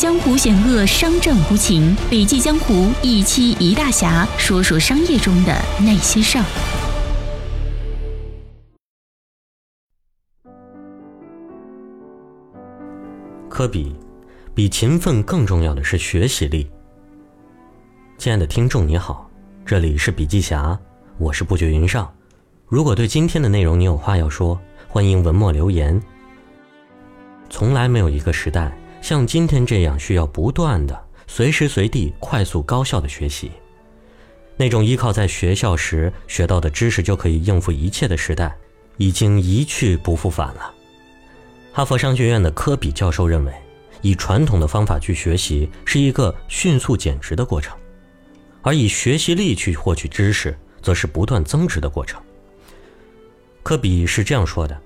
江湖险恶，商战无情。笔记江湖一期一大侠，说说商业中的那些事儿。科比，比勤奋更重要的是学习力。亲爱的听众，你好，这里是笔记侠，我是不觉云上。如果对今天的内容你有话要说，欢迎文末留言。从来没有一个时代像今天这样需要不断的、随时随地、快速高效的学习。那种依靠在学校时学到的知识就可以应付一切的时代，已经一去不复返了。哈佛商学院的科比教授认为，以传统的方法去学习是一个迅速减值的过程，而以学习力去获取知识，则是不断增值的过程。科比是这样说的：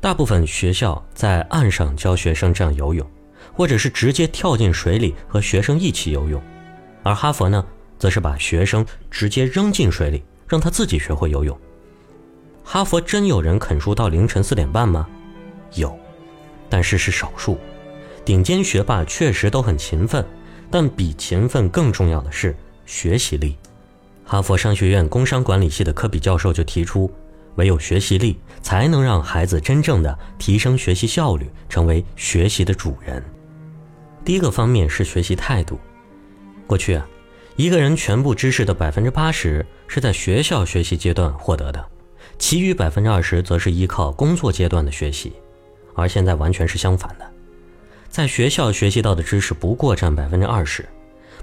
大部分学校在岸上教学生这样游泳，或者是直接跳进水里和学生一起游泳，而哈佛呢，则是把学生直接扔进水里，让他自己学会游泳。哈佛真有人啃书到凌晨四点半吗？有。但是是少数，顶尖学霸确实都很勤奋，但比勤奋更重要的是学习力。哈佛商学院工商管理系的科比教授就提出，唯有学习力才能让孩子真正的提升学习效率，成为学习的主人。第一个方面是学习态度。过去啊，一个人全部知识的百分之八十是在学校学习阶段获得的，其余百分之二十则是依靠工作阶段的学习。而现在完全是相反的，在学校学习到的知识不过占百分之二十，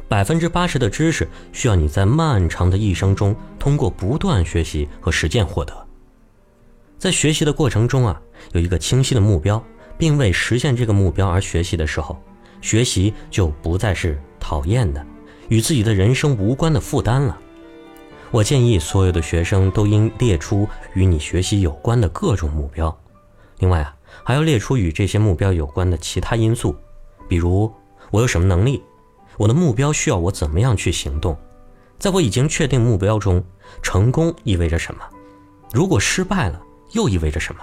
百分之八十的知识需要你在漫长的一生中通过不断学习和实践获得。在学习的过程中啊，有一个清晰的目标，并为实现这个目标而学习的时候，学习就不再是讨厌的、与自己的人生无关的负担了。我建议所有的学生都应列出与你学习有关的各种目标。另外啊。还要列出与这些目标有关的其他因素，比如我有什么能力，我的目标需要我怎么样去行动，在我已经确定目标中，成功意味着什么？如果失败了，又意味着什么？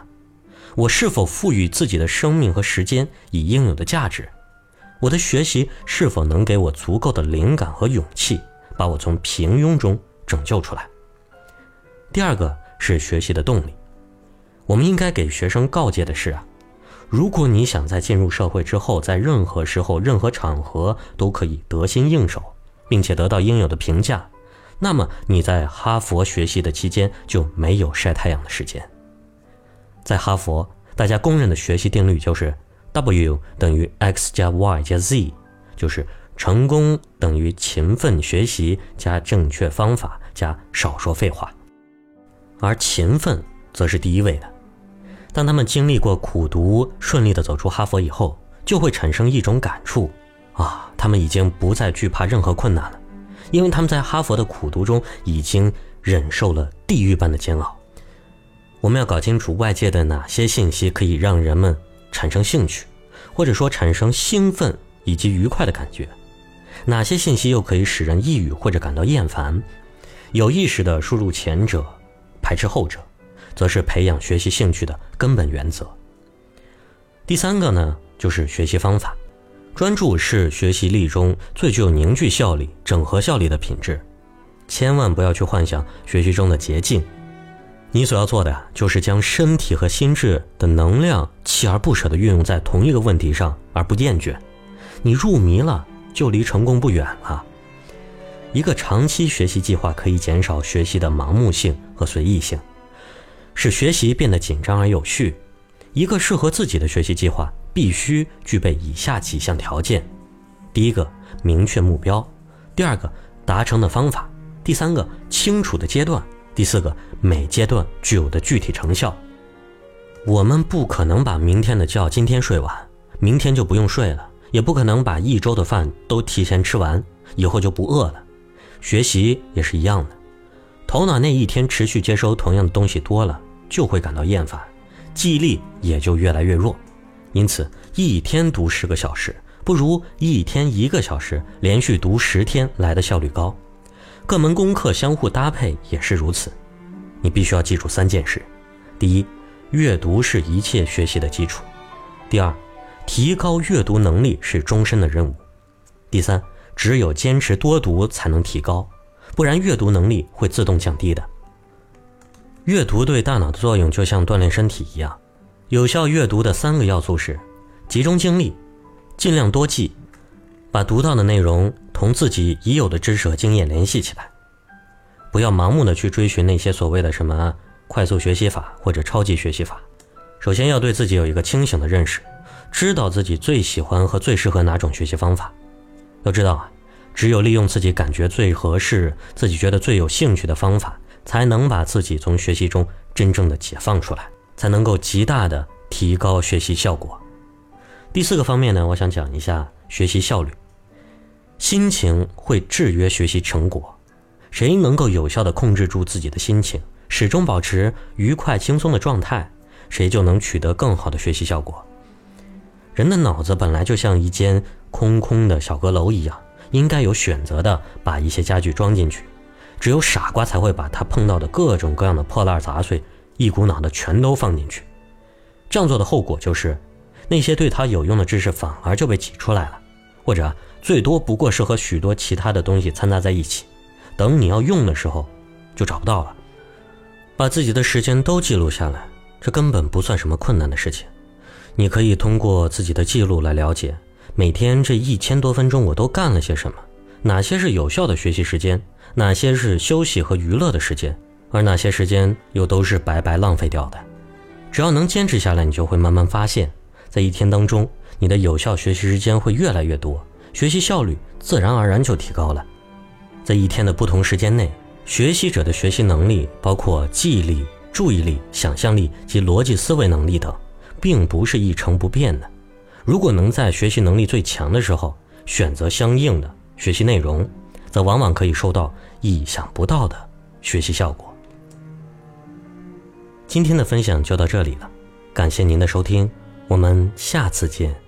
我是否赋予自己的生命和时间以应有的价值？我的学习是否能给我足够的灵感和勇气，把我从平庸中拯救出来？第二个是学习的动力。我们应该给学生告诫的是啊，如果你想在进入社会之后，在任何时候、任何场合都可以得心应手，并且得到应有的评价，那么你在哈佛学习的期间就没有晒太阳的时间。在哈佛，大家公认的学习定律就是 W 等于 X 加 Y 加 Z，就是成功等于勤奋学习加正确方法加少说废话，而勤奋则是第一位的。当他们经历过苦读，顺利的走出哈佛以后，就会产生一种感触，啊，他们已经不再惧怕任何困难了，因为他们在哈佛的苦读中已经忍受了地狱般的煎熬。我们要搞清楚外界的哪些信息可以让人们产生兴趣，或者说产生兴奋以及愉快的感觉，哪些信息又可以使人抑郁或者感到厌烦，有意识的输入前者，排斥后者。则是培养学习兴趣的根本原则。第三个呢，就是学习方法，专注是学习力中最具有凝聚效力、整合效力的品质。千万不要去幻想学习中的捷径，你所要做的就是将身体和心智的能量锲而不舍地运用在同一个问题上而不厌倦。你入迷了，就离成功不远了。一个长期学习计划可以减少学习的盲目性和随意性。使学习变得紧张而有序。一个适合自己的学习计划必须具备以下几项条件：第一个，明确目标；第二个，达成的方法；第三个，清楚的阶段；第四个，每阶段具有的具体成效。我们不可能把明天的觉今天睡完，明天就不用睡了；也不可能把一周的饭都提前吃完，以后就不饿了。学习也是一样的，头脑那一天持续接收同样的东西多了。就会感到厌烦，记忆力也就越来越弱。因此，一天读十个小时，不如一天一个小时连续读十天来的效率高。各门功课相互搭配也是如此。你必须要记住三件事：第一，阅读是一切学习的基础；第二，提高阅读能力是终身的任务；第三，只有坚持多读才能提高，不然阅读能力会自动降低的。阅读对大脑的作用就像锻炼身体一样，有效阅读的三个要素是：集中精力，尽量多记，把读到的内容同自己已有的知识和经验联系起来，不要盲目的去追寻那些所谓的什么快速学习法或者超级学习法。首先要对自己有一个清醒的认识，知道自己最喜欢和最适合哪种学习方法。要知道啊，只有利用自己感觉最合适、自己觉得最有兴趣的方法。才能把自己从学习中真正的解放出来，才能够极大的提高学习效果。第四个方面呢，我想讲一下学习效率。心情会制约学习成果，谁能够有效的控制住自己的心情，始终保持愉快轻松的状态，谁就能取得更好的学习效果。人的脑子本来就像一间空空的小阁楼一样，应该有选择的把一些家具装进去。只有傻瓜才会把他碰到的各种各样的破烂杂碎一股脑的全都放进去，这样做的后果就是，那些对他有用的知识反而就被挤出来了，或者最多不过是和许多其他的东西掺杂在一起，等你要用的时候就找不到了。把自己的时间都记录下来，这根本不算什么困难的事情。你可以通过自己的记录来了解，每天这一千多分钟我都干了些什么，哪些是有效的学习时间。哪些是休息和娱乐的时间，而哪些时间又都是白白浪费掉的？只要能坚持下来，你就会慢慢发现，在一天当中，你的有效学习时间会越来越多，学习效率自然而然就提高了。在一天的不同时间内，学习者的学习能力，包括记忆力、注意力、想象力及逻辑思维能力等，并不是一成不变的。如果能在学习能力最强的时候选择相应的学习内容，则往往可以收到意想不到的学习效果。今天的分享就到这里了，感谢您的收听，我们下次见。